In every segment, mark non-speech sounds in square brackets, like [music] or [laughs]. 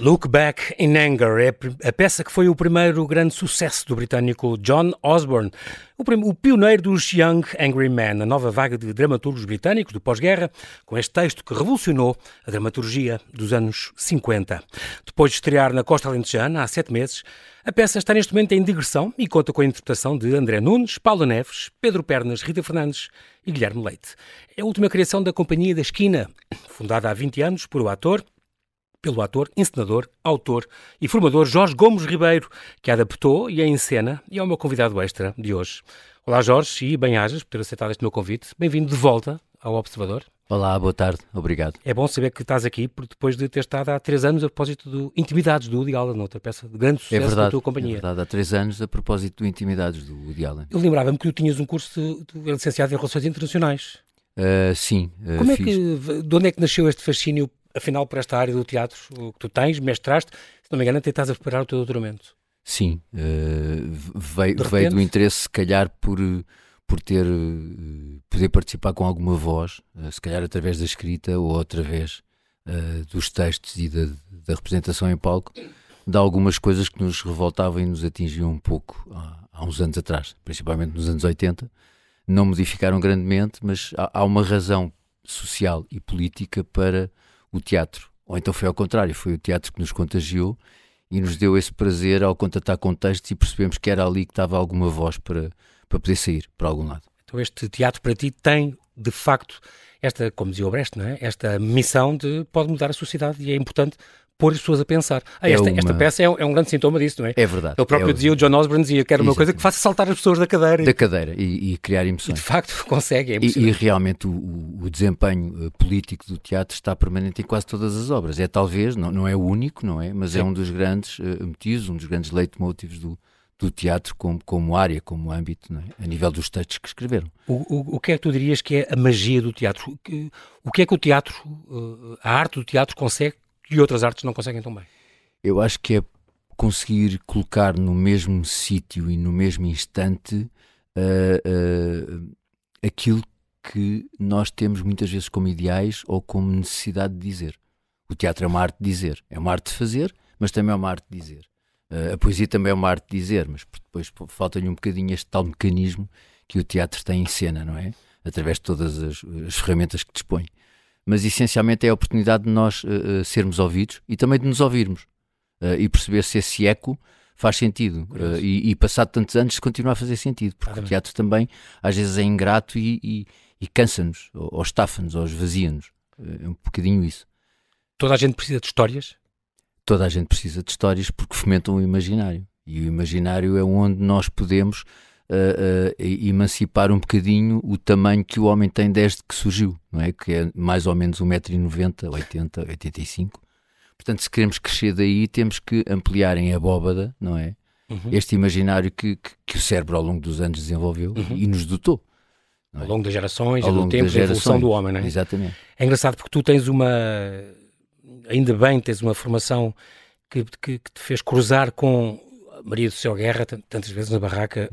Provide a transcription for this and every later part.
Look Back in Anger é a peça que foi o primeiro grande sucesso do britânico John Osborne, o, pioneiro dos Young Angry Men, a nova vaga de dramaturgos britânicos do pós-guerra, com este texto que revolucionou a dramaturgia dos anos 50. Depois de estrear na Costa Alentejana há sete meses, a peça está neste momento em digressão e conta com a interpretação de André Nunes, Paulo Neves, Pedro Pernas, Rita Fernandes e Guilherme Leite. É a última criação da Companhia da Esquina, fundada há 20 anos por o ator pelo ator, encenador, autor e formador Jorge Gomes Ribeiro, que a adaptou e a encena e é o meu convidado extra de hoje. Olá Jorge e bem-ajas por ter aceitado este meu convite. Bem-vindo de volta ao Observador. Olá, boa tarde, obrigado. É bom saber que estás aqui porque depois de ter estado há três anos a propósito do Intimidades do Woody Allen, outra peça de grande sucesso é verdade, da tua companhia. É verdade, há três anos a propósito do Intimidades do Woody Allen. Eu lembrava-me que tu tinhas um curso de, de licenciado em Relações Internacionais. Uh, sim, uh, Como é fiz. que, de onde é que nasceu este fascínio afinal, por esta área do teatro que tu tens, mestraste, se não me engano, até estás a preparar o teu doutoramento. Sim, uh, veio, veio do interesse, se calhar, por, por ter, uh, poder participar com alguma voz, uh, se calhar através da escrita ou através dos textos e da, da, representação em palco, de algumas coisas que nos revoltavam e nos atingiam um pouco há, há uns anos atrás, principalmente nos anos 80. Não modificaram grandemente, mas há, há uma razão social e política para o teatro. Ou então foi ao contrário, foi o teatro que nos contagiou e nos deu esse prazer ao contatar contextos e percebemos que era ali que estava alguma voz para, para poder sair para algum lado. Então este teatro para ti tem, de facto, esta, como dizia o Brecht, não é? esta missão de pode mudar a sociedade e é importante pôr as pessoas a pensar. Ah, esta, é uma... esta, peça é um, é um, grande sintoma disso, não é? É verdade. Ele próprio é dizia, o John Osborne dizia, quero uma coisa que faça saltar as pessoas da cadeira. Da cadeira e, e criar emoções. E de facto [laughs] consegue, é e, e, realmente o, o, desempenho eh, político do teatro está permanente em quase todas as obras. É talvez, não, não é o único, não é? Mas é Sim. é um dos grandes uh, motivos, um dos grandes leitmotivs do, do teatro como, como área, como âmbito, é? a nível dos textos que escreveram. O, o, o, que é que tu dirias que é a magia do teatro? O que, o que é que o teatro, uh, a arte do teatro consegue que outras artes não conseguem tão bem? eu acho que é conseguir colocar no mesmo sítio e no mesmo instante uh, uh, aquilo que nós temos muitas vezes como ideais ou como necessidade de dizer. O teatro é uma arte de dizer, é uma arte de fazer, mas também é uma arte de dizer. Uh, a poesia também é uma arte de dizer, mas depois falta-lhe um bocadinho este tal mecanismo que o teatro tem em cena, não é? Através de todas as, as ferramentas que dispõe. Mas essencialmente é a oportunidade de nós sermos ouvidos e também de nos ouvirmos uh, e perceber se esse eco faz sentido uh, e, e passado tantos anos continua a fazer sentido, porque ah, o teatro também às vezes é ingrato e, e, e cansa-nos, ou, ou estafa-nos, ou esvazia-nos. É um bocadinho isso. Toda a gente precisa de histórias? Toda a gente precisa de histórias porque fomentam o imaginário. E o imaginário é onde nós podemos uh, uh, emancipar um bocadinho o tamanho que o homem tem desde que surgiu, não é? Que é mais ou menos 1,90m, 80, 85 Portanto, se queremos crescer daí, temos que ampliar em abóbada, não é? Uhum. Este imaginário que, que, que, o cérebro ao longo dos anos desenvolveu uhum. e nos dotou. É? Ao longo das gerações, ao longo tempo, da evolução do homem, não é? Exatamente. É engraçado porque tu tens uma, ainda bem, tens uma formação que, que, que te fez cruzar com Maria do Céu Guerra, tantas vezes na barraca,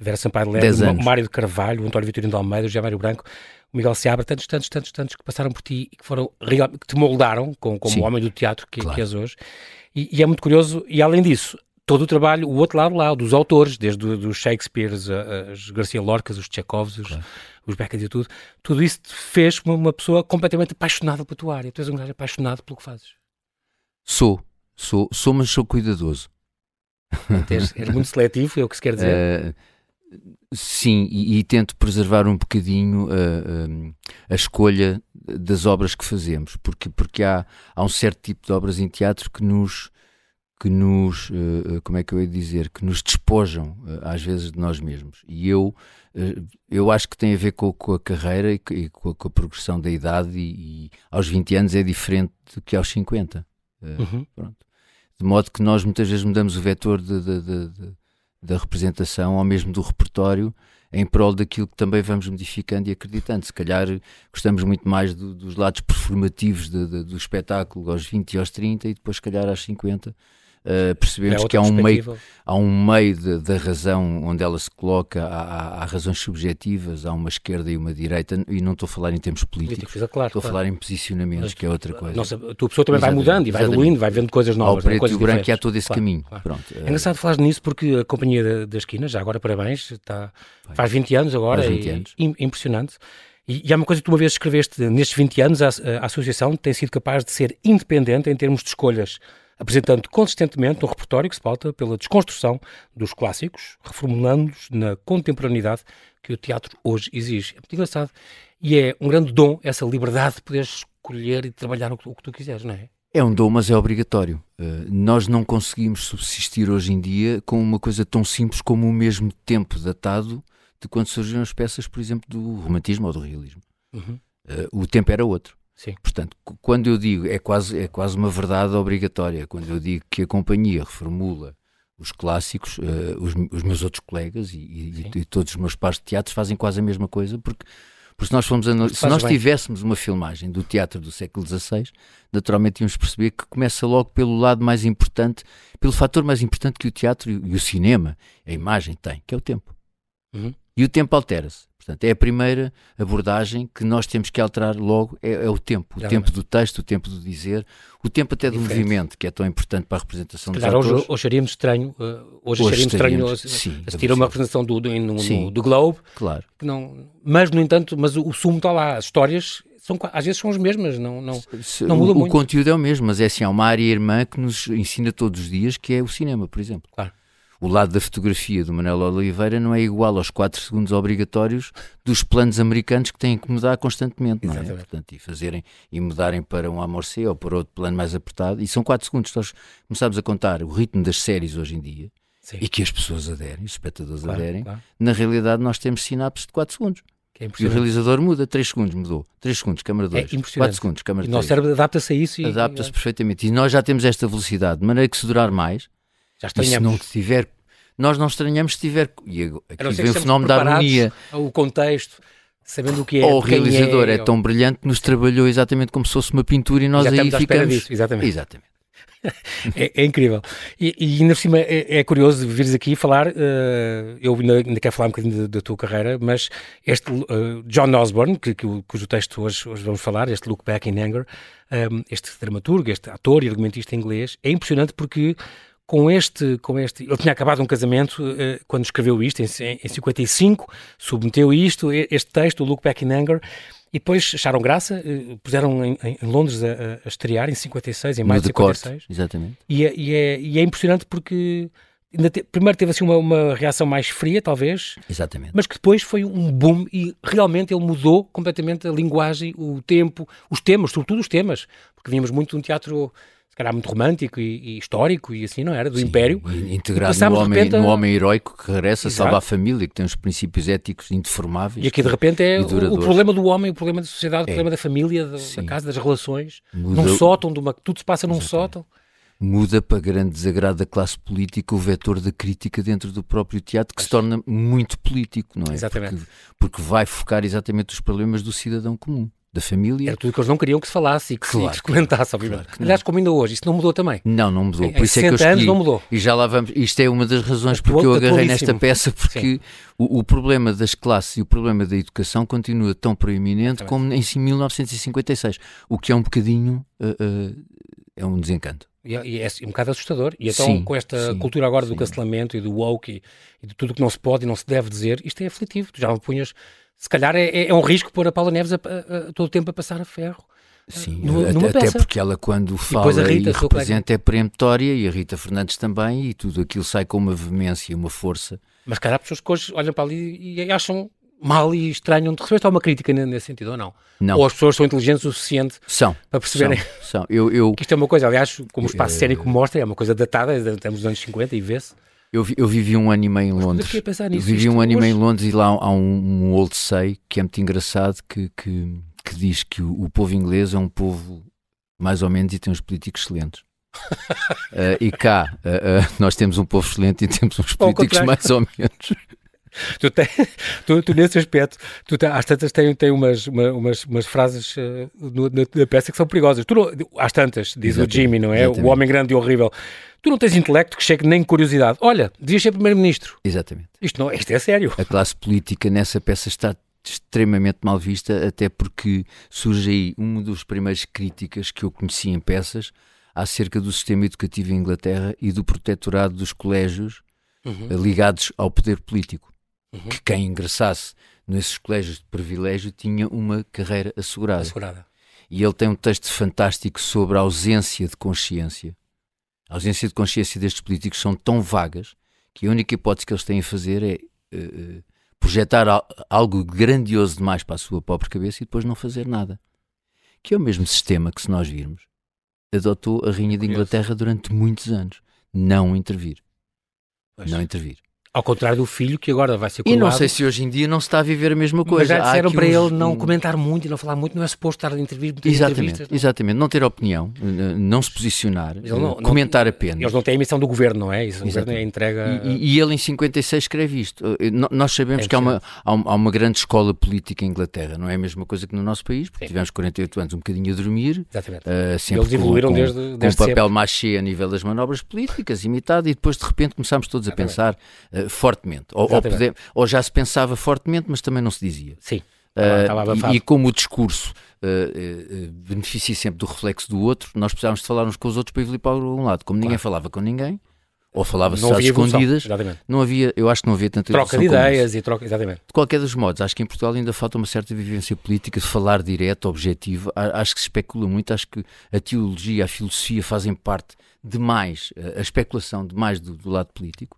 Vera Sampaio Leme, Mário de Carvalho, António Vitorino de Almeida, José Mário Branco, o Miguel Seabra, tantos, tantos, tantos, tantos que passaram por ti e que foram que te moldaram como, como homem do teatro que, claro. que és hoje. E, e, é muito curioso, e além disso, todo o trabalho, o outro lado lá, dos autores, desde os Shakespeares, os Garcia Lorcas, os Tchekovs, os, claro. os Beckett e tudo, tudo isso te fez uma, uma pessoa completamente apaixonada pela tua área. Tu és um gajo apaixonado pelo que fazes. Sou, sou, sou, mas sou cuidadoso. És, és muito seletivo, é o que se quer dizer. Uh, Sim, e, e, tento preservar um bocadinho a, a, a, escolha das obras que fazemos, porque, porque há, há um certo tipo de obras em teatro que nos, que nos uh, como é que eu ia dizer, que nos despojam uh, às vezes de nós mesmos. E eu, uh, eu acho que tem a ver com, com a carreira e, com, a, com, a, progressão da idade, e, e, aos 20 anos é diferente do que aos 50. Uhum. De modo que nós muitas vezes mudamos o vetor de, de, de da representação ou mesmo do repertório em prol daquilo que também vamos modificando e acreditando. Se calhar gostamos muito mais do, dos lados performativos do espetáculo aos 20 e aos 30 e depois, se calhar, aos 50. Uh, percebemos é que há um meio, há um meio da razão onde ela se coloca, há, há, razões subjetivas, há uma esquerda e uma direita, e não estou a falar em termos políticos, Político, claro, estou claro. a falar em posicionamentos, Mas, que é outra coisa. Nossa, a tua pessoa também vai mudando e vai evoluindo, vai vendo coisas novas. Ao preto e o branco e há todo esse claro, caminho. Pronto, é engraçado falar nisso porque a Companhia da, da Esquina, já agora parabéns, está, faz 20 anos agora, faz 20 anos. E, impressionante. E, e há uma coisa que tu uma vez escreveste, nestes 20 anos a, a associação tem sido capaz de ser independente em termos de escolhas apresentando consistentemente um repertório que se pauta pela desconstrução dos clássicos, reformulando-os na contemporaneidade que o teatro hoje exige. É muito engraçado. E é um grande dom essa liberdade de poder escolher e trabalhar o que, o que tu quiseres, não é? É um dom, mas é obrigatório. Uh, nós não conseguimos subsistir hoje em dia com uma coisa tão simples como o mesmo tempo datado de quando surgiram as peças, por exemplo, do romantismo ou do realismo. Uhum. Uh, o tempo era outro. Sim. Portanto, quando eu digo, é quase, é quase uma verdade obrigatória, quando eu digo que a companhia reformula os clássicos, uh, os, os, meus outros colegas e, e, e, todos os meus pares de teatro fazem quase a mesma coisa, porque, porque se nós, fomos se nós tivéssemos uma filmagem do teatro do século XVI, naturalmente íamos perceber que começa logo pelo lado mais importante, pelo fator mais importante que o teatro e, e o cinema, a imagem tem, que é o tempo. Uhum. E o tempo altera-se. Portanto, é a primeira abordagem que nós temos que alterar logo, é, é o tempo. O Já tempo do texto, o tempo do dizer, o tempo até do Diferente. movimento, que é tão importante para a representação dos atores. Hoje, hoje acharíamos estranho, hoje, hoje acharíamos estranho sim, assistir a uma representação do, do, no, no, do Globe. Claro. Que não, mas, no entanto, mas o, o sumo está lá. As histórias são, às vezes são as mesmas, não, não, Se, não muda o, muito. O conteúdo é o mesmo, mas é assim, há uma área irmã que nos ensina todos os dias, que é o cinema, por exemplo. Claro o lado da fotografia do Manuel Oliveira não é igual aos 4 segundos obrigatórios dos planos americanos que têm que mudar constantemente, não é? Portanto, e fazerem e mudarem para um amorcê ou para outro plano mais apertado. E são 4 segundos. Nós começamos a contar o ritmo das séries hoje em dia Sim. e que as pessoas aderem, os espectadores claro, aderem. Claro. Na realidade, nós temos sinapses de 4 segundos. É e o realizador muda, 3 segundos mudou, 3 segundos, câmara 2, é 4 segundos, câmara 3. E o nosso cérebro adapta-se a isso. Adapta-se perfeitamente. E nós já temos esta velocidade, de maneira que se durar mais, já estranhamos. E se não tiver nós não estranhamos se tiver. E aqui vem o fenómeno da harmonia. O contexto, sabendo o que é. Ou o realizador é, é, tão brilhante que nos trabalhou exatamente como se fosse uma pintura e nós aí ficamos. Disso, exatamente. exatamente. [laughs] é, é, incrível. E, e ainda por cima é, é curioso vires aqui falar. Uh, eu ainda, ainda, quero falar um bocadinho da tua carreira, mas este uh, John Osborne, que, que, cujo texto hoje, hoje vamos falar, este Look Back in Anger, um, eh, este dramaturgo, este ator e argumentista inglês, é impressionante porque com este, com este, ele tinha acabado um casamento uh, quando escreveu isto, em, em 55, submeteu isto, este texto, o Look Back in Anger, e depois acharam graça, uh, puseram em, em Londres a, a, estrear em 56, em maio de 56. Corte, exatamente. E é, e, é, e é impressionante porque te, primeiro teve assim uma, uma, reação mais fria, talvez. Exatamente. Mas que depois foi um boom e realmente ele mudou completamente a linguagem, o tempo, os temas, sobretudo os temas, porque vínhamos muito de um teatro se calhar muito romântico e, e, histórico e assim, não era? Do Sim, Império. Integrado no homem, no homem heróico que regressa, Exato. salva a família, que tem os princípios éticos indeformáveis. E aqui de repente é o, o, problema do homem, o problema da sociedade, o é. problema da família, da, da casa, das relações. Muda, num sótão, de uma, tudo se passa num Exatamente. sótão. Muda para grande desagrado da classe política o vetor da crítica dentro do próprio teatro, que se torna muito político, não é? Exatamente. Porque, porque vai focar exatamente os problemas do cidadão comum da família. Era tudo que eles não queriam que se falasse e que claro, se comentasse, obviamente. Claro Aliás, como ainda hoje, isso não mudou também. Não, não mudou. Por isso é que eu escolhi. anos não mudou. E já lá vamos. Isto é uma das razões porque eu agarrei nesta peça, porque o, o, problema das classes e o problema da educação continua tão proeminente como em 1956, o que é um bocadinho. Uh, uh, é um desencanto. E, é, é um bocado assustador. E então, sim, com esta sim, cultura agora sim. do cancelamento e do woke e, e, de tudo o que não se pode e não se deve dizer, isto é aflitivo. Tu já me punhas se calhar é, é, é um risco pôr a Paula Neves a, a, a, todo o tempo a passar a ferro. Sim, numa até porque ela quando fala e, Rita, e representa é peremptória e a Rita Fernandes também e tudo aquilo sai com uma veemência, uma força. Mas calhar há pessoas que hoje olham para ali e acham mal e estranham. De repente há uma crítica nesse sentido ou não? Não. Ou as pessoas são inteligentes o suficiente são, para perceberem são, são. Eu, eu, [laughs] que isto é uma coisa, aliás, como o espaço uh, cénico mostra, é uma coisa datada, estamos nos anos 50 e vê-se. Eu, eu vivi um ano e meio em Londres. Nisso, vivi um ano e meio em Londres e lá há um, um old say que é muito engraçado que, que, que diz que o, o, povo inglês é um povo mais ou menos e tem uns políticos excelentes. uh, [laughs] e cá uh, uh, nós temos um povo excelente e temos uns políticos mais ou menos. tu, tem, [laughs] tu, tu, nesse aspecto, tu tem, às tantas tem, tem umas, uma, umas, umas frases uh, na, peça que são perigosas. Tu às tantas, diz Exatamente. o Jimmy, não é? Exatamente. O homem grande e horrível. Tu não tens intelecto que chegue nem curiosidade. Olha, devias ser primeiro-ministro. Exatamente. Isto, não, isto é sério. A classe política nessa peça está extremamente mal vista, até porque surge aí uma das primeiras críticas que eu conheci em peças acerca do sistema educativo em Inglaterra e do protetorado dos colégios uhum. Eh, ligados ao poder político. Uhum. Que quem ingressasse nesses colégios de privilégio tinha uma carreira assegurada. assegurada. E ele tem um texto fantástico sobre a ausência de consciência. A ausência de consciência destes políticos são tão vagas que a única hipótese que eles têm a fazer é uh, projetar algo grandioso demais para a sua própria cabeça e depois não fazer nada. Que é o mesmo sistema que, se nós virmos, adotou a Rainha de Inglaterra durante muitos anos. Não intervir. Pois. Não intervir. Ao contrário do filho, que agora vai ser coroado. E não sei se hoje em dia não se está a viver a mesma coisa. Mas já disseram para uns... ele não comentar muito e não falar muito, não é suposto estar a intervir Exatamente, não? exatamente. Não ter opinião, não se posicionar, não, comentar não, apenas. Eles não têm a emissão do governo, não é? Isso, o governo é entrega... E, e, ele em 56 escreve isto. Eh, nós sabemos é que há uma, há uma grande escola política em Inglaterra, não é a mesma coisa que no nosso país, porque Sim. tivemos 48 anos um bocadinho a dormir. Exatamente. Uh, sempre eles evoluíram com, desde, com desde com papel machê a nível das manobras políticas, imitado, e depois de repente começámos todos a pensar uh, fortemente ou, ou, ou, já se pensava fortemente, mas também não se dizia. Sim. Uh, e, e, como o discurso uh, beneficia sempre do reflexo do outro, nós precisávamos de falar uns com os outros para ir para um lado. Como ninguém claro. falava com ninguém, ou falava-se às escondidas, exatamente. não havia, eu acho que não havia tanta Troca de ideias e troca, exatamente. De qualquer dos modos, acho que em Portugal ainda falta uma certa vivência política de falar direto, objetivo. Acho que se especula muito, acho que a teologia, a filosofia fazem parte demais, a especulação demais do, do lado político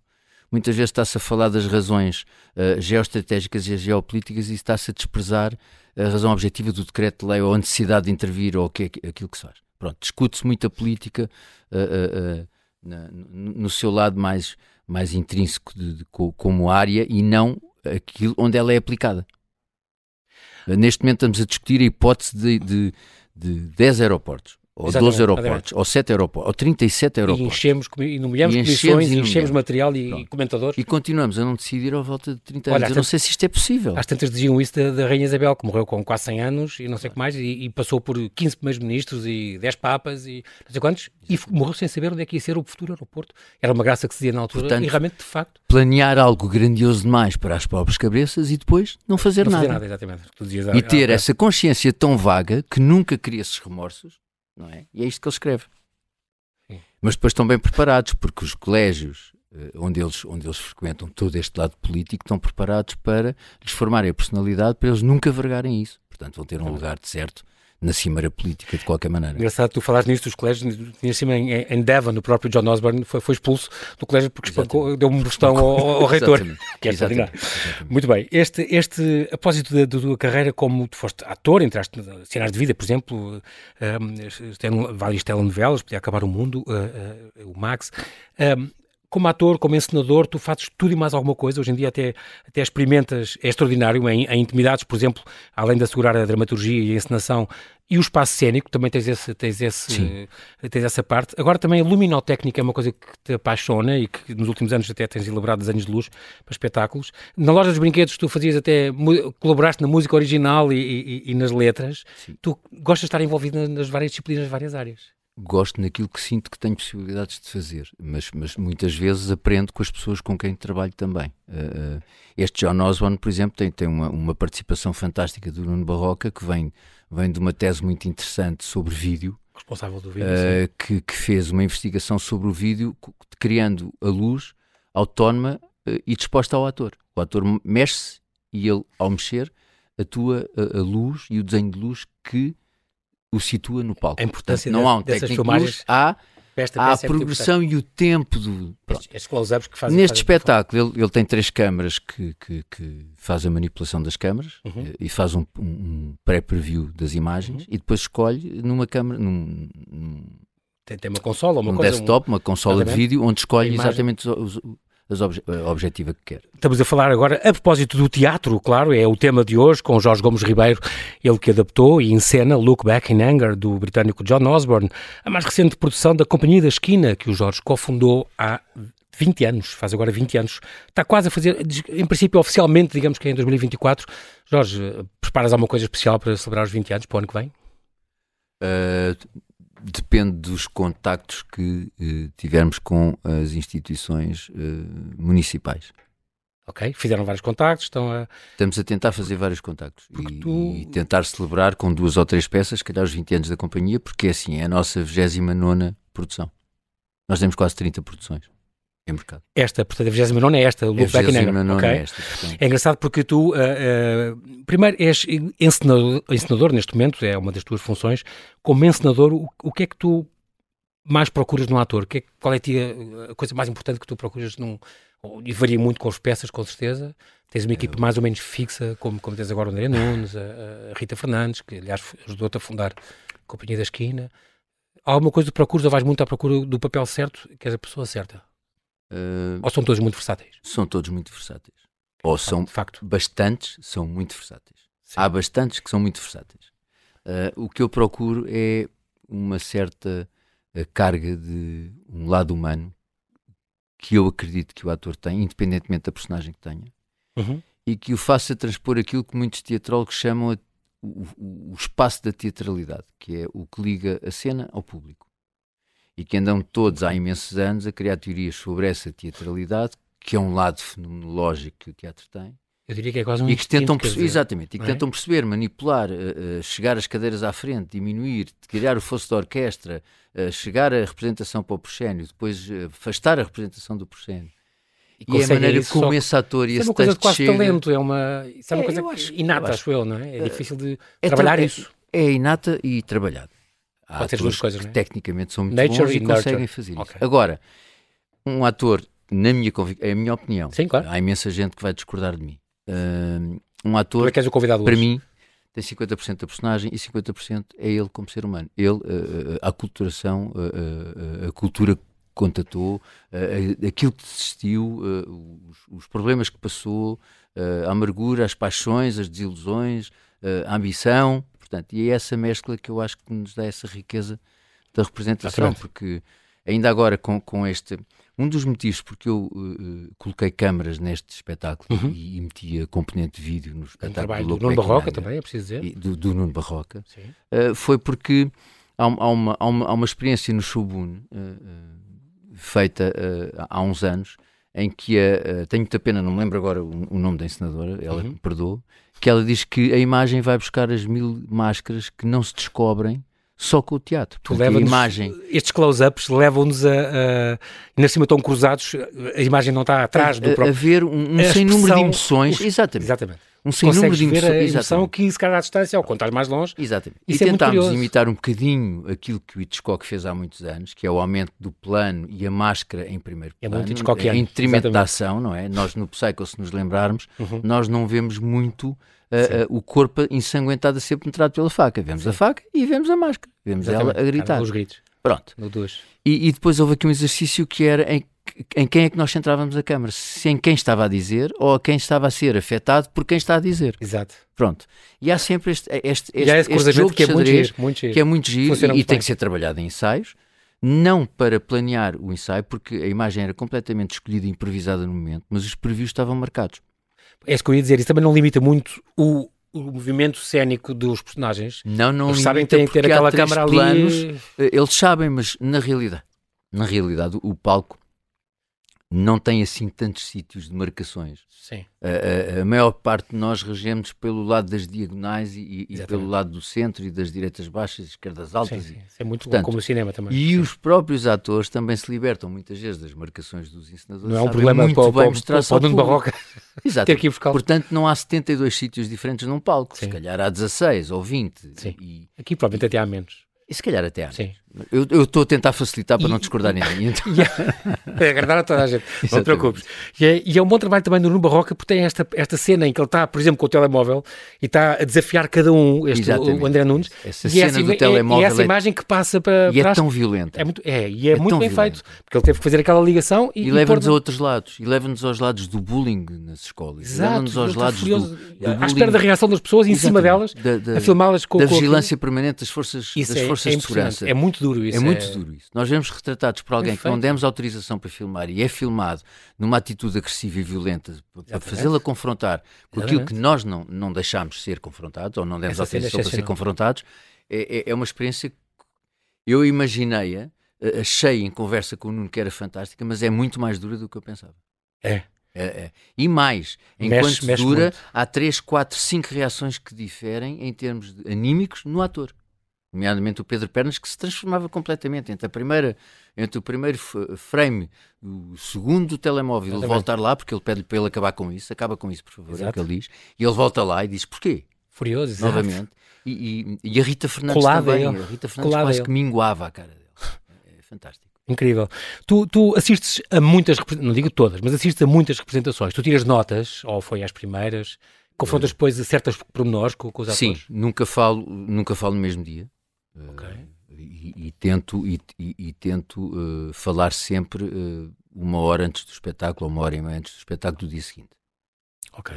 muitas vezes está-se a falar das razões uh, geoestratégicas e geopolíticas e está-se a desprezar a razão objetiva do decreto-lei ou a necessidade de intervir ou o que é aquilo que se faz. Pronto, discute-se muito a política uh, uh, na, no seu lado mais, mais intrínseco de, de, como área e não aquilo onde ela é aplicada. Neste momento estamos a discutir a hipótese de, de, de 10 aeroportos ou Exatamente, 12 aeroportos, ou 7 aeroportos, ou 37 aeroportos. E enchemos, e nomeamos e comissões, e enchemos material e, e, comentadores. E continuamos a não decidir à volta de 30 Olha, anos. Eu não sei se isto é possível. Às tantas diziam isso da, da Rainha Isabel, que morreu com quase 100 anos e não sei o que mais, e, e, passou por 15 primeiros ministros e 10 papas e não sei quantos, e morreu sem saber onde é que ia ser o futuro aeroporto. Era uma graça que se dizia na altura, Portanto, e realmente, de facto... Planear algo grandioso demais para as próprias cabeças e depois não fazer não nada. Fazer nada exatamente. e ter essa consciência tão vaga que nunca cria esses remorsos não é? E é isto que ele escreve. Sim. Mas depois estão bem preparados, porque os colégios eh, onde eles, onde eles frequentam todo este lado político estão preparados para lhes formarem a personalidade para eles nunca vergarem isso. Portanto, vão ter um lugar de certo na cimeira política de qualquer maneira. Engraçado, tu falaste nisso dos colégios, tinha cima em, em Devon, no próprio John Osborne foi, foi expulso do colégio porque espancou, deu um bostão ao, ao reitor. [laughs] que é exatamente, exatamente. Muito bem, este, este apósito da, da tua carreira como tu foste ator, entraste cenas de vida, por exemplo, um, várias telenovelas, podia acabar o mundo, uh, uh, o Max. Um, como ator, como encenador, tu fazes tudo e mais alguma coisa. Hoje em dia até, até experimentas, é extraordinário, em, em intimidades, por exemplo, além de assegurar a dramaturgia e a encenação e o espaço cénico, também tens, esse, tens, esse, tens essa parte. Agora também a luminotécnica é uma coisa que te apaixona e que nos últimos anos até tens elaborado desenhos de luz para espetáculos. Na loja dos brinquedos tu fazias até, colaboraste na música original e, e, e nas letras. Sim. Tu gostas de estar envolvido nas várias disciplinas, nas várias áreas gosto naquilo que sinto que tenho possibilidades de fazer, mas, mas muitas vezes aprendo com as pessoas com quem trabalho também. Uh, uh, este John Osborne, por exemplo, tem, tem uma, uma participação fantástica do Nuno Barroca, que vem, vem de uma tese muito interessante sobre vídeo. Responsável do vídeo, uh, que, que, fez uma investigação sobre o vídeo, criando a luz autónoma e disposta ao ator. O ator mexe-se e ele, ao mexer, atua a, a luz e o desenho de luz que o situa no palco. A importância Portanto, não há um técnico filmagens... há, há a é progressão e o tempo do. Estes close-ups que fazem. Neste espetáculo, ele, ele, tem três câmaras que, que, que faz a manipulação das câmaras uhum. Eh, e faz um, um pré-preview das imagens uhum. e depois escolhe numa câmara. Num, num, tem, tem uma consola, uma um coisa, desktop, um... uma consola de vídeo, onde escolhe exatamente os, os as obje a objetiva que quer. Estamos a falar agora a propósito do teatro, claro, é o tema de hoje, com Jorge Gomes Ribeiro, ele que adaptou e encena Look Back in Anger, do britânico John Osborne, a mais recente produção da Companhia da Esquina, que o Jorge cofundou há 20 anos, faz agora 20 anos. Está quase a fazer, em princípio, oficialmente, digamos que é em 2024. Jorge, preparas alguma coisa especial para celebrar os 20 anos para o ano que vem? Uh, depende dos contactos que uh, tivermos com as instituições uh, municipais. Ok, fizeram vários contactos, estão a... Estamos a tentar fazer vários contactos e, tu... e, tentar celebrar com duas ou três peças, calhar os 20 anos da companhia, porque é assim, é a nossa 29 produção. Nós temos quase 30 produções em mercado. Esta, portanto, a 29 é esta, Look Back in Anger. Okay. É, esta, é engraçado porque tu, uh, uh, primeiro, és encenador, encenador, neste momento, é uma das tuas funções. Como encenador, o, o que é que tu mais procuras num ator? Que é, qual é a, a coisa mais importante que tu procuras num. E varia muito com as peças, com certeza. Tens uma equipe mais ou menos fixa, como, como tens agora o André Nunes, a, a Rita Fernandes, que aliás ajudou-te a fundar a Companhia da Esquina. Há alguma coisa que procuras ou vais muito à procura do papel certo, que és a pessoa certa? Uh, ou são todos muito versáteis? São todos muito versáteis. Ou são, de facto, bastantes são muito versáteis. Sim. Há bastantes que são muito versáteis. Uh, o que eu procuro é uma certa uh, carga de um lado humano que eu acredito que o ator tem, independentemente da personagem que tenha, uhum. e que o faça transpor aquilo que muitos teatrólogos chamam a, o, o espaço da teatralidade, que é o que liga a cena ao público e que andam todos há imensos anos a criar teorias sobre essa teatralidade, que é um lado fenomenológico que o teatro tem. Eu diria que é quase um e que tentam dizer, Exatamente, e que é? tentam perceber, manipular, uh, uh, chegar as cadeiras à frente, diminuir, criar o fosso da orquestra, uh, chegar a representação para o proscénio, depois afastar a representação do proscénio. E, e é a maneira como esse ator e esse é uma coisa de quase chega... talento, é uma, isso é uma é, coisa acho, inata, acho eu, não é? É difícil de é trabalhar isso. É inata e trabalhado. Há Pode duas coisas, que é? tecnicamente são muito Nature bons e, e conseguem fazer okay. isso. Agora, um ator, na minha é a minha opinião, Sim, claro. há imensa gente que vai discordar de mim. Um ator, é o convidado para hoje? mim, tem 50% da personagem e 50% é ele como ser humano. Ele, uh, a culturação, uh, a cultura que contatou, aquilo que desistiu, os, os, problemas que passou, a amargura, as paixões, as desilusões, a ambição, Portanto, e é essa mescla que eu acho que nos dá essa riqueza da representação, porque ainda agora com, com este. Um dos motivos porque eu uh, coloquei câmaras neste espetáculo uhum. e, e, meti a componente de vídeo no espetáculo. Um do, do Nuno Barroca também, é preciso dizer. E, do, do Nuno Barroca. Uh, foi porque há, há, uma, há, uma, há uma experiência no Showboon uh, feita há uns anos em que a, tenho muita pena, não me lembro agora o, o nome da encenadora, ela uhum. me perdoou, que ela diz que a imagem vai buscar as mil máscaras que não se descobrem só com o teatro. Tu leva imagem... Estes close-ups levam-nos a, a. Ainda cima estão cruzados, a imagem não está atrás do próprio. A ver um, um sem número de emoções. Exatamente. Exatamente um sem número de emoção que se calhar à distância, ou quando estás mais longe. Exatamente. E é tentámos imitar um bocadinho aquilo que o Hitchcock fez há muitos anos, que é o aumento do plano e a máscara em primeiro é plano. Muito Hitchcockiano. Em detrimento da ação, não é? Nós no Psycho, se nos lembrarmos, uhum. nós não vemos muito uh, uh, o corpo ensanguentado a ser penetrado pela faca. Vemos Sim. a faca e vemos a máscara. Vemos Exatamente. ela a gritar. Os gritos. Pronto. No duas. E, e, depois houve aqui um exercício que era em em quem é que nós centrávamos a câmara? Se em quem estava a dizer ou a quem estava a ser afetado por quem está a dizer. Exato. Pronto. E há sempre este, este, este, este, este jogo que é muito giro, muito giro. que é muito giro e, e tem que ser trabalhado em ensaios, não para planear o ensaio, porque a imagem era completamente escolhida e improvisada no momento, mas os previews estavam marcados. É isso que eu ia dizer, isso também não limita muito o, o movimento cénico dos personagens. Não, não eles sabem que têm que ter aquela câmara planos, ali. Eles sabem, mas na realidade, na realidade, o palco não tem assim tantos sítios de marcações. Sim. A, a, a, maior parte de nós regemos pelo lado das diagonais e, e pelo lado do centro e das direitas baixas, esquerdas altas. Sim, sim. Isso é muito Portanto, como o cinema também. E sim. os próprios atores também se libertam muitas vezes das marcações dos ensinadores. Não é um problema muito para, bem mostrar para, para o Barroca [laughs] Exato. ter que ir buscar. Portanto, não há 72 sítios diferentes num palco. Sim. Se calhar há 16 ou 20. Sim. E, Aqui provavelmente até há menos. E se calhar até há. Sim. Eu estou a tentar facilitar para e, não discordarem de mim. Então. [laughs] é, agradar a toda a gente, não te preocupes. E é, e é, um bom trabalho também do Nuno Barroca, porque tem esta, esta cena em que ele está, por exemplo, com o telemóvel e está a desafiar cada um, este, o, o André Nunes. Essa e é cena é, do telemóvel. E essa imagem que passa para. E é tão violenta. É, muito, é, e é, é muito bem feito, porque ele teve que fazer aquela ligação e. E, e leva-nos a outros lados. E leva-nos aos lados do bullying nas escolas. Leva-nos aos lados do, do À espera da reação das pessoas, em cima delas, da, da, a filmá-las com. Da vigilância permanente das forças, forças é de segurança. É muito duro isso. É muito é... duro isso. Nós vemos retratados por alguém que não demos autorização para filmar e é filmado numa atitude agressiva e violenta para fazê-la confrontar com aquilo que nós não, não deixámos ser confrontados ou não demos Essa autorização para ser confrontados. É, é, é uma experiência que eu imaginei-a, achei em conversa com o Nuno que era fantástica, mas é muito mais dura do que eu pensava. É. É, é. E mais, enquanto mexe, mexe dura, muito. há 3, 4, 5 reações que diferem em termos anímicos no ator. Nomeadamente o Pedro Pernas, que se transformava completamente entre, a primeira, entre o primeiro frame, o segundo do telemóvel, ele voltar lá, porque ele pede-lhe para ele acabar com isso, acaba com isso, por favor, Exato. é o que ele diz, e ele volta lá e diz porquê? Furioso, Novamente. E, e, e, a Rita Fernandes Colado também. A Rita Fernandes quase que minguava a cara dele. É fantástico. Incrível. Tu, tu assistes a muitas, não digo todas, mas assistes a muitas representações. Tu tiras notas, ou foi às primeiras, confrontas depois a certas pormenores com, com os atores? Sim, nunca falo, nunca falo no mesmo dia. Ok. Uh, e, e, tento, e, e tento uh, falar sempre uh, uma hora antes do espetáculo, ou uma hora e meia antes do espetáculo do dia seguinte. Ok.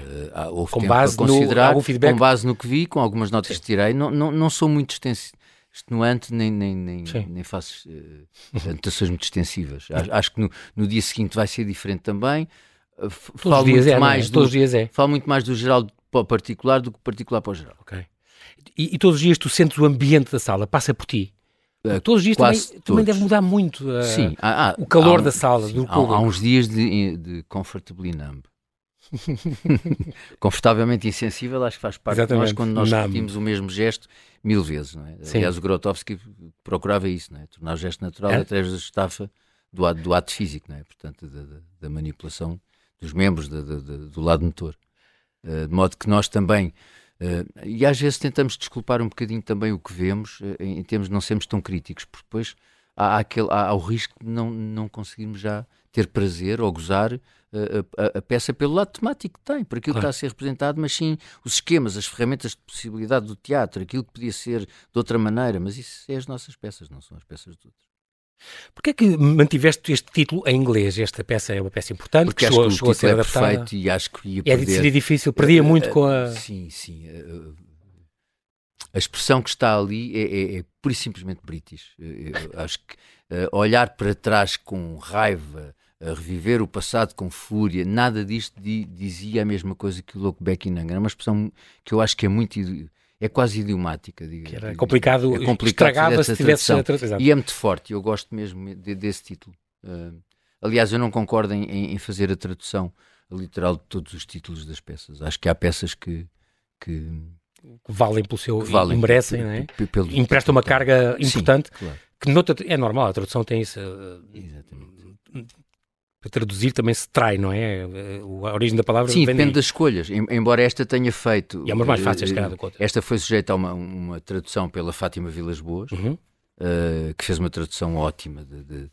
houve com base considerar, no, feedback? com base no que vi, com algumas notas Sim. que tirei. Não, não, não sou muito extensivo extenuante nem, nem, nem, nem faço uh, anotações muito extensivas. Acho, acho que no, no, dia seguinte vai ser diferente também. Uh, falo muito é, mais é? do, todos os dias é. Falo muito mais do geral para o particular do que particular para o geral. Ok. E, e, todos os dias tu sentes o ambiente da sala, passa por ti? Uh, todos os dias também, também, deve mudar muito uh, sim, há, há, o calor um, da sala, sim, do há, há, uns dias de, de comfortably numb. [laughs] Confortavelmente insensível, acho que faz parte Exatamente. de nós quando nós repetimos o mesmo gesto mil vezes. Não é? Aliás, o Grotowski procurava isso, não é? tornar o gesto natural é? através da estafa do ato, do ato físico, não é? portanto, da, da, da manipulação dos membros da, do lado motor. Uh, de modo que nós também, uh, e às vezes tentamos desculpar um bocadinho também o que vemos, uh, em termos de não sermos tão críticos, porque depois há, há, aquele, há, há o risco de não, não conseguirmos já ter prazer ou gozar a, a, a, peça pelo lado temático que tem, por aquilo claro. que está a ser representado, mas sim os esquemas, as ferramentas de possibilidade do teatro, aquilo que podia ser de outra maneira, mas isso é as nossas peças, não são as peças de outros. Porquê é que mantiveste este título em inglês? Esta peça é uma peça importante, Porque chegou, acho que chegou a ser é adaptada. perfeito e acho que ia é perder... seria difícil, perdia muito com a... Sim, sim. A expressão que está ali é, é, é pura e simplesmente british. Acho que olhar para trás com raiva, reviver o passado com fúria, nada disto di, dizia a mesma coisa que o louco Beckingham. Era uma expressão que eu acho que é muito é quase idiomática. Digo, que era complicado, é complicado estragava se tivesse a tradução. E é muito forte, eu gosto mesmo de, desse título. Uh, aliás, eu não concordo em, em, fazer a tradução literal de todos os títulos das peças. Acho que há peças que, que valem pelo seu que valem, merecem, não é? Empresta uma carga importante Sim, claro. que noutra, é normal, a tradução tem isso. Exatamente para traduzir também se trai, não é? A origem da palavra Sim, depende daí. das escolhas. Embora esta tenha feito. E é uma mais fácil, se calhar, Esta foi sujeita a uma, uma tradução pela Fátima Vilas Boas, uhum. uh, que fez uma tradução ótima, de, de,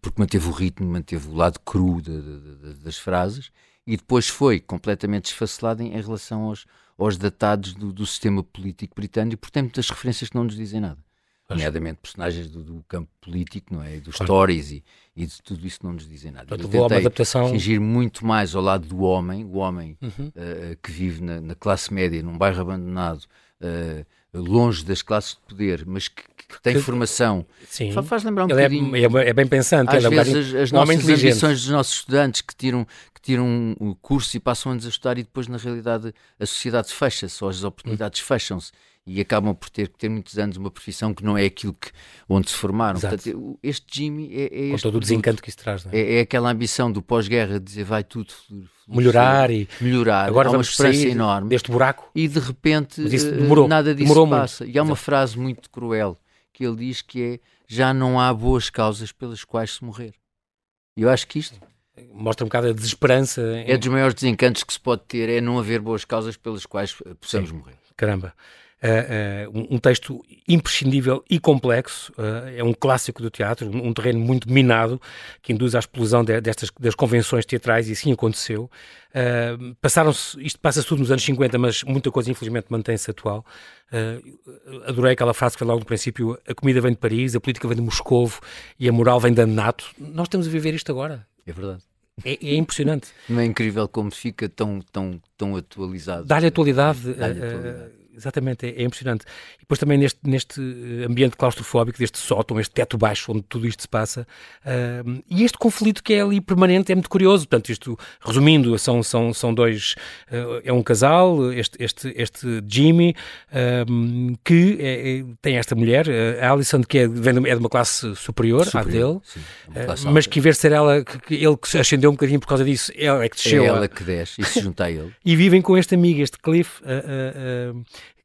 porque manteve o ritmo, manteve o lado cru de, das frases, e depois foi completamente desfacelada em, em relação aos, aos datados do, do sistema político britânico, porque tem muitas referências que não nos dizem nada nomeadamente personagens do, do, campo político, não é? Dos stories e, e, de tudo isso não nos dizem nada. Portanto, Eu tentei adaptação... fingir muito mais ao lado do homem, o homem uhum. uh, que vive na, na, classe média, num bairro abandonado, uh, longe das classes de poder, mas que, que tem que, formação. Sim. Faz lembrar um ele é bocadinho. É, é, bem pensante. Às é vezes um as, as nossas ambições dos nossos estudantes que tiram, que tiram o curso e passam anos a estudar e depois, na realidade, a sociedade fecha-se ou as oportunidades uhum. fecham-se e acabam por ter que ter muitos anos uma profissão que não é aquilo que, onde se formaram. Portanto, este Jimmy é, é Com todo o desencanto que isso traz, não é? É, é aquela ambição do pós-guerra de dizer vai tudo melhorar e melhorar. Agora há uma esperança enorme deste buraco e de repente demorou, nada disso demorou passa. Muito. E há uma Exato. frase muito cruel que ele diz que é já não há boas causas pelas quais se morrer. E eu acho que isto mostra um bocado a desesperança. É dos maiores desencantos que se pode ter, é não haver boas causas pelas quais possamos Sim. morrer. Caramba. Uh, um texto imprescindível e complexo, uh, é um clássico do teatro, um, terreno muito minado que induz à explosão de, destas das convenções teatrais e assim aconteceu. passaram-se, isto passa-se tudo nos anos 50, mas muita coisa infelizmente mantém-se atual. adorei aquela frase que foi logo no princípio: a comida vem de Paris, a política vem de Moscovo e a moral vem de Nato. Nós estamos a viver isto agora. É verdade. É, é, impressionante. Não é incrível como fica tão, tão, tão atualizado. Dá-lhe atualidade. Dá atualidade Exatamente, é, é, impressionante. E depois também neste, neste ambiente claustrofóbico, deste sótão, este teto baixo onde tudo isto se passa, uh, e este conflito que é ali permanente é muito curioso. Portanto, isto, resumindo, são, são, são dois, uh, é um casal, este, este, este Jimmy, uh, que é, é, tem esta mulher, a Alison, que é, vem de, é de uma classe superior, superior à dele, sim, mas que em vez de ser ela, que, que, ele que se ascendeu um bocadinho por causa disto, ela é que desceu. É ela que desce e se junta a ele. [laughs] e vivem com este amigo, este Cliff,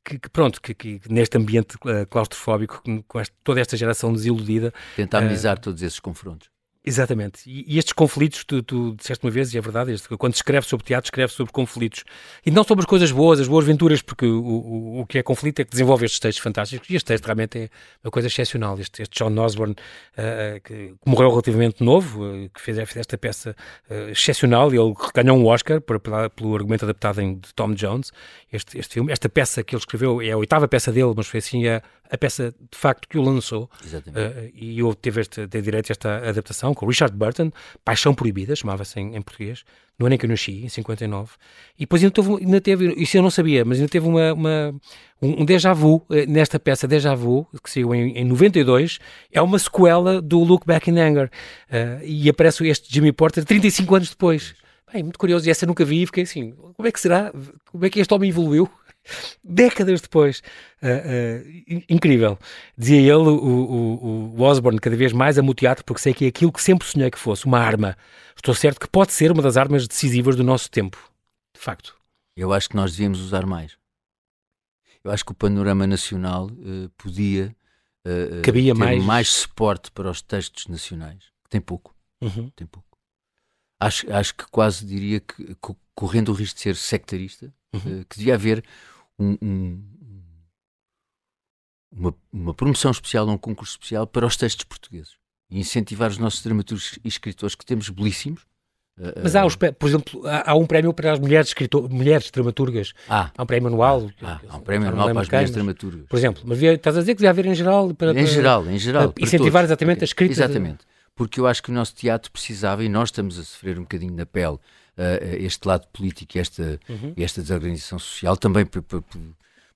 que, que, pronto, que, que, neste ambiente uh, claustrofóbico, com esta, toda esta geração desiludida. Tenta amenizar todos esses confrontos. Exatamente. E, estes conflitos, tu, tu disseste uma vez, e é verdade, quando escreve sobre teatro, escreve sobre conflitos. E não sobre as coisas boas, as boas aventuras, porque o, o, o que é conflito é que desenvolve estes textos fantásticos. E este texto realmente é uma coisa excepcional. Este, este John Osborne, uh, que, morreu relativamente novo, uh, que fez, esta peça uh, excepcional, e ele ganhou um Oscar por, pelo argumento adaptado em, de Tom Jones. Este, este filme, esta peça que ele escreveu é a oitava peça dele, mas foi assim a, a peça de facto que o lançou. Exatamente. e eu teve este, de direito a esta adaptação com Richard Burton, Paixão Proibida, chamava-se em, em, português, no ano em que eu nasci, em 59. E depois ainda teve, ainda teve isso eu não sabia, mas ainda teve uma, uma um, um déjà vu eh, nesta peça Déjà Vu, que saiu em, em 92, é uma sequela do Look Back in Anger. Uh, e aparece este Jimmy Porter 35 anos depois. Bem, muito curioso, e essa nunca vi e fiquei assim, como é que será? Como é que este homem evoluiu? Décadas depois. Uh, uh, incrível. Dizia ele, o, o, o, Osborne, cada vez mais amo o teatro porque sei que é aquilo que sempre sonhei que fosse, uma arma. Estou certo que pode ser uma das armas decisivas do nosso tempo. De facto. Eu acho que nós devíamos usar mais. Eu acho que o panorama nacional uh, podia Cabia ter mais... mais suporte para os textos nacionais. Tem pouco. Uhum. Tem pouco. Acho, acho que quase diria que, correndo o risco de ser sectarista, uhum. que devia haver um, um, uma, uma, promoção especial, um concurso especial para os textos portugueses e incentivar os nossos dramaturgos e escritores que temos belíssimos. Mas há, os, por exemplo, há, há um prémio para as mulheres, escritor, mulheres dramaturgas. Ah, há um prémio anual. Ah, há um prémio anual para as mulheres dramaturgas. Por exemplo, mas estás a dizer que devia haver em geral. Para, para, em geral, em geral. incentivar exatamente a escrita. Exatamente. Porque eu acho que o nosso teatro precisava, e nós estamos a sofrer um bocadinho na pele, este lado político e esta, uhum. esta desorganização social, também por, por,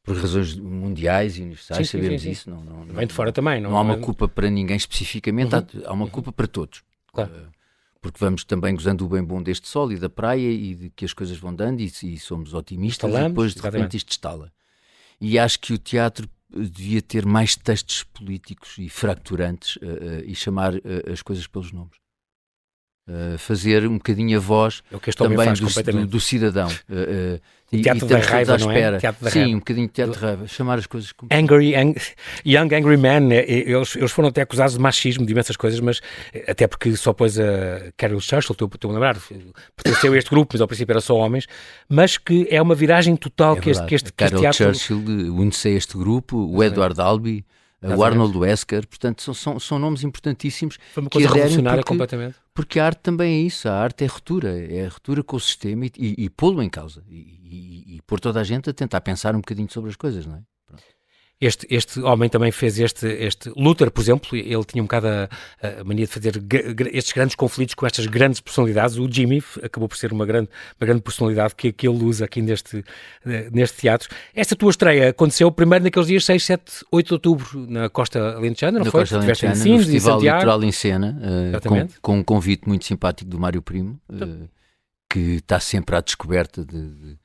por, razões mundiais e universais, sim, sabemos sim, sim, isso. Não, não, Vem de fora também. Não, não há uma culpa para ninguém especificamente, uhum. há, uma culpa para todos. Claro. Uh, porque vamos também gozando o bem bom deste sol e da praia e de que as coisas vão dando e, e somos otimistas e depois de exatamente. repente isto estala. E acho que o teatro devia ter mais textos políticos e fracturantes uh, uh, e chamar uh, as coisas pelos nomes. Uh, fazer um bocadinho a voz é também do, do, cidadão. Uh, [laughs] uh, e, teatro e da raiva, não é? Teatro da Sim, raiva. um bocadinho de teatro de raiva. Chamar as coisas como... Angry, ang Young Angry Man, eles, eles foram até acusados de machismo, de imensas coisas, mas até porque só pôs a Carol Churchill, estou a lembrar, pertenceu a este grupo, mas ao princípio era só homens, mas que é uma viragem total é que, este, que este que Carol teatro... Churchill une-se a este grupo, o Edward Albee, o Arnold Wesker, portanto, são, são, são nomes importantíssimos. Foi uma coisa revolucionária porque, completamente. Porque a arte também é isso, a arte é ruptura, é ruptura com o sistema e, e, e pô-lo em causa. E, e, e pôr toda a gente a tentar pensar um bocadinho sobre as coisas, não é? Este, este homem também fez este, este Luther, por exemplo, ele tinha um bocado a, a mania de fazer estes grandes conflitos com estas grandes personalidades. O Jimmy acabou por ser uma grande, uma grande personalidade que, que ele usa aqui neste, neste teatro. Esta tua estreia aconteceu primeiro naqueles dias 6, 7, 8 de outubro na Costa Alentejana, não na foi? Costa Alentejana, no Festival Litoral em Cena, uh, com, com, um convite muito simpático do Mário Primo, uh, que está sempre à descoberta de, de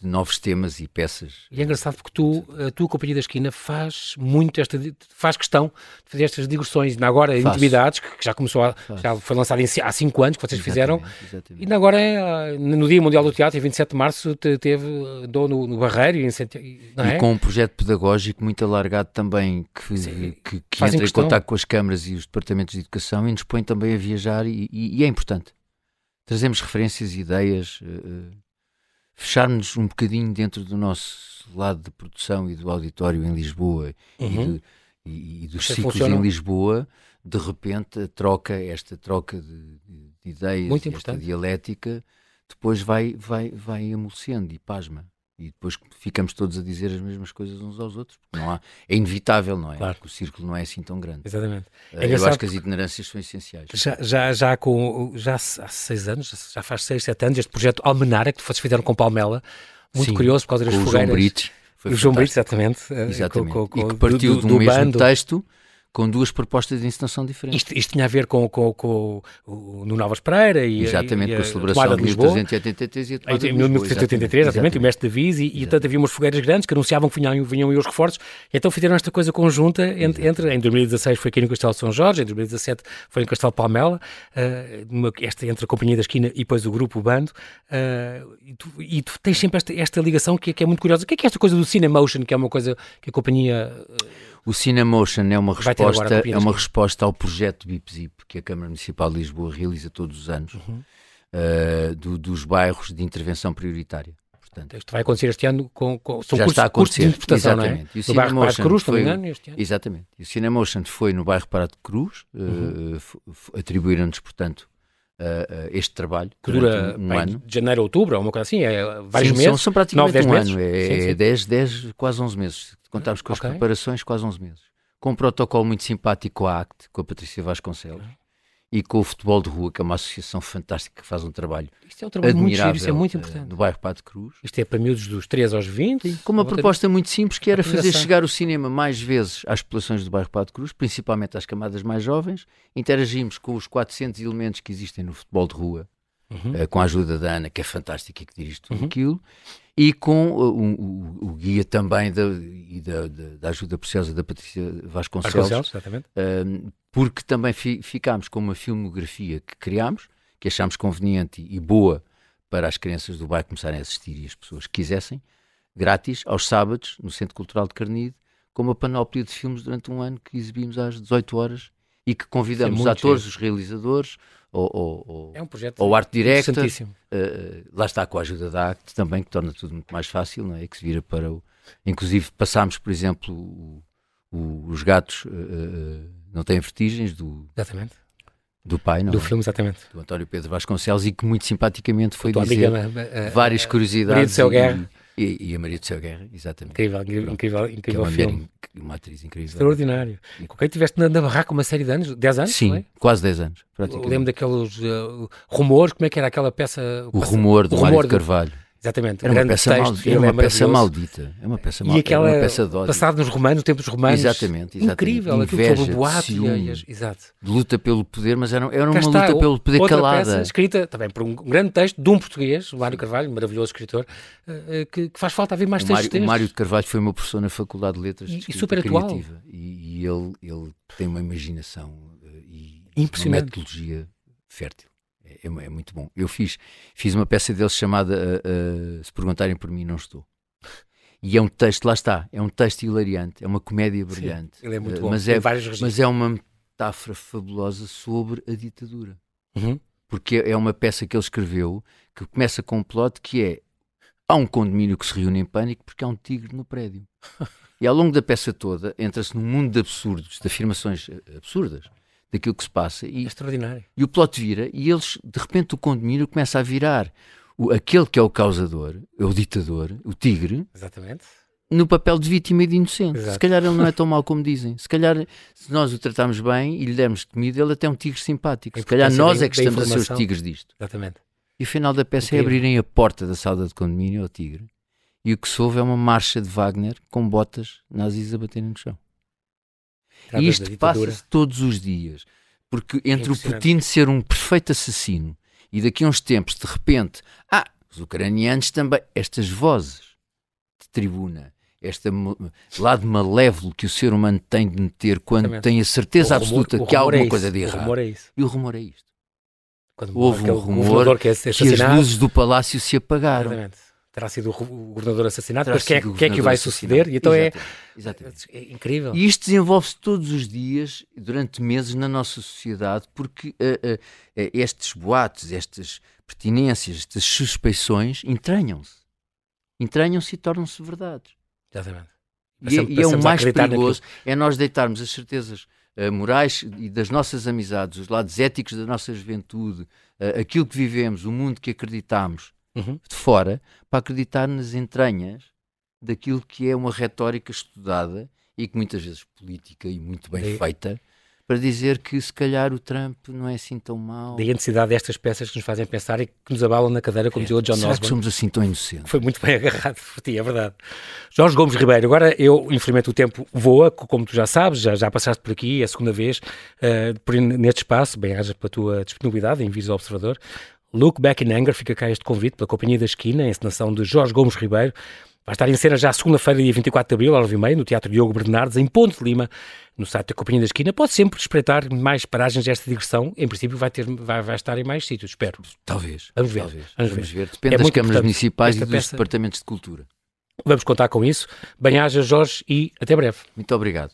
de novos temas e peças. E é engraçado porque tu, a tua Companhia da Esquina faz muito esta, faz questão de fazer estas digressões, ainda agora Faço. Intimidades, que já começou, a, já foi lançado em, há 5 anos que vocês exatamente, fizeram, exatamente. e ainda agora é, no Dia Mundial do Teatro, em 27 de Março, teve, dou no, no Barreiro, e, e, é? com um projeto pedagógico muito alargado também, que, Sim, que, que entra em contato com as câmaras e os departamentos de educação e nos põe também a viajar, e, e é importante. Trazemos referências, ideias... Uh, fecharmos um bocadinho dentro do nosso lado de produção e do auditório em Lisboa uhum. e, e, e, dos Isso ciclos funciona. em Lisboa, de repente a troca, esta troca de, de, de ideias, esta dialética, depois vai, vai, vai amolecendo e pasma e depois ficamos todos a dizer as mesmas coisas uns aos outros. Não há, é inevitável, não é? Claro. Porque o círculo não é assim tão grande. Exatamente. É eu acho que as itinerâncias são essenciais. Já, já, já, com, já há seis anos, já faz seis, sete anos, este projeto Almenara, que vocês fizeram com Palmela, muito Sim, curioso por causa das fogueiras. Foi o João Brito, exatamente. exatamente. Com, com, e que partiu do, do, do mesmo bando. texto com duas propostas de encenação diferentes. Isto, isto tinha a ver com, com, com, o no Novas Pereira e, exatamente, e a, com a celebração de 1383 e a tomada de Lisboa. 1383, exatamente, o mestre de Viz e, e portanto havia umas fogueiras grandes que anunciavam que vinham, vinham aí os reforços, então fizeram esta coisa conjunta entre, entre, em 2016 foi aqui no Castelo de São Jorge, em 2017 foi no Castelo Palmela, uh, uma, esta, entre a Companhia da Esquina e depois o grupo, bando, uh, e, tu, e, tu, tens sempre esta, esta ligação que, que, é muito curiosa. O que é, que é esta coisa do Cinemotion, que é uma coisa que a companhia... Uh, o Cinemotion é uma resposta, é uma resposta ao projeto BIPZIP que a Câmara Municipal de Lisboa realiza todos os anos uhum. uh, do, dos bairros de intervenção prioritária. Portanto, Isto vai acontecer este ano com, com são já cursos, está a acontecer. de interpretação, exatamente. não é? E o no bairro Parado Cruz, foi, engano, este ano. Exatamente. E o Cinemotion foi no bairro Parado Cruz, uhum. uh, atribuíram-nos, portanto, uh, este trabalho. Que dura um, um ano. de janeiro a outubro, ou uma coisa assim, é vários sim, meses? São, são praticamente 9, um meses? ano, é, 10, 10, quase 11 meses. Contamos com okay. as preparações, quase 11 meses. Com um protocolo muito simpático com a ACT, com a Patrícia Vasconcelos. Okay e com o Futebol de Rua, que é uma associação fantástica que faz um trabalho Isto é um trabalho muito giro, isso é muito importante. no bairro Pato Cruz. Isto é para miúdos dos 3 aos 20. com uma proposta muito simples que era fazer chegar o cinema mais vezes às populações do bairro Pato Cruz, principalmente às camadas mais jovens. Interagimos com os 400 elementos que existem no futebol de rua, uhum. uh, com a ajuda da Ana, que é fantástica e que dirige tudo uhum. aquilo, e com uh, o, o, guia também da, e da, da, da, ajuda preciosa da Patrícia Vasconcelos, Vasconcelos porque também fi, ficámos com uma filmografia que criámos, que achámos conveniente e boa para as crianças do bairro começarem a assistir e as pessoas que quisessem, grátis, aos sábados, no Centro Cultural de Carnide, com uma panóplia de filmes durante um ano que exibimos às 18 horas e que convidamos é atores, os realizadores, ou, ou, ou, é um projeto ou arte directa. Uh, lá está com a ajuda da ACT também, que torna tudo muito mais fácil, não é? que se vira para o. Inclusive passámos, por exemplo, o, o, os gatos uh, não têm vertigens do. Exatamente. Do pai, não Do é? filme, exatamente. Do António Pedro Vasconcelos e que muito simpaticamente foi dizer amiga, várias curiosidades. Maria do Guerra. E, e, a Maria do Céu Guerra, exatamente. Incrível, incrível, incrível, incrível é uma filme. uma atriz incrível. Extraordinário. E com quem estiveste na, na barraca uma série de anos? 10 anos? Sim, quase 10 anos. Lembro daqueles uh, rumores, como é que era aquela peça? O, rumor do Mário de Carvalho. Exatamente, era uma peça, texto, mal, era uma é peça maldita. É uma peça maldita. E aquela uma peça de passado nos romanos, no tempo dos romanos. Exatamente, exatamente. Incrível, Inveja, aquilo sobre o boato. exato. De luta pelo poder, mas era, era uma está, luta pelo poder outra calada. Peça, escrita também por um grande texto de um português, o Mário Carvalho, maravilhoso escritor, uh, que, que, faz falta haver mais o textos. Mário, o Mário de Carvalho foi uma professor na Faculdade de Letras e, e super atual. criativa. E, e, ele, ele tem uma imaginação uh, e Impressionante. uma metodologia fértil. É, é, muito bom. Eu fiz, fiz uma peça dele chamada uh, uh, Se Perguntarem por Mim, Não Estou. E é um texto, lá está, é um texto hilariante, é uma comédia brilhante. Sim, ele é muito bom. Mas, é, mas é uma metáfora fabulosa sobre a ditadura. Uhum. Porque é uma peça que ele escreveu que começa com um plot que é há um condomínio que se reúne em pânico porque há um tigre no prédio. [laughs] e ao longo da peça toda entra-se num mundo de absurdos, de afirmações absurdas daquilo que se passa. E, é extraordinário. E o plot vira, e eles, de repente, o condomínio começa a virar o, aquele que é o causador, é o ditador, o tigre. Exatamente. No papel de vítima e de inocente. Exato. Se calhar ele não é [laughs] tão mau como dizem. Se calhar, se nós o tratarmos bem e lhe dermos comida, ele até é um tigre simpático. Se calhar nós é que estamos a ser os tigres disto. Exatamente. E o final da peça é abrirem a porta da sala de condomínio ao tigre. E o que se ouve é uma marcha de Wagner com botas nazis a baterem no chão. E isto passa-se todos os dias. Porque entre o Putin ser um perfeito assassino e daqui a uns tempos, de repente, ah, os ucranianos também, estas vozes de tribuna, este lado malévolo que o ser humano tem de meter quando Exatamente. tem a certeza rumor, absoluta que há alguma é coisa de errado. O rumor é isso. E o rumor é isto. Quando Houve um rumor que, é que, as luzes do palácio se apagaram. Exatamente terá sido o governador assassinado, mas quem é, que é que vai suceder? E então é- Exatamente. É, é, incrível. E isto desenvolve-se todos os dias, durante meses, na nossa sociedade, porque uh, uh, estes boatos, estas pertinências, estas suspeições entranham-se. Entranham-se e tornam-se verdades. Exatamente. E, é, e é o mais perigoso, naquilo. é nós deitarmos as certezas uh, morais e das nossas amizades, os lados éticos da nossa juventude, aquilo que vivemos, o mundo que acreditamos, uhum. de fora para acreditar nas entranhas daquilo que é uma retórica estudada e que muitas vezes política e muito bem é. feita para dizer que se calhar o Trump não é assim tão mau. Daí a necessidade destas peças que nos fazem pensar e que nos abalam na cadeira, como é, dizia o John será Osborne. que somos assim tão inocentes? Foi muito bem [laughs] agarrado por ti, é verdade. Jorge Gomes Ribeiro, agora eu, infelizmente, o tempo voa, como tu já sabes, já, já passaste por aqui, é a segunda vez uh, por, neste espaço, bem haja pela tua disponibilidade em Vires Observador. Look Back in Anger, fica cá este convite pela Companhia da Esquina, em encenação de Jorge Gomes Ribeiro. Vai estar em cena já segunda-feira, dia 24 de abril, às 9h30, no Teatro Diogo Bernardes, em Ponte de Lima, no site da Companhia da Esquina. Pode sempre espreitar mais paragens desta digressão. Em princípio, vai, ter, vai, vai estar em mais sítios, espero. Talvez. Vamos ver. Talvez. Vamos, Vamos ver. ver. Depende É das câmaras municipais e dos peça. departamentos de cultura. Vamos contar com isso. Bem-aja, Jorge, e até breve. Muito obrigado.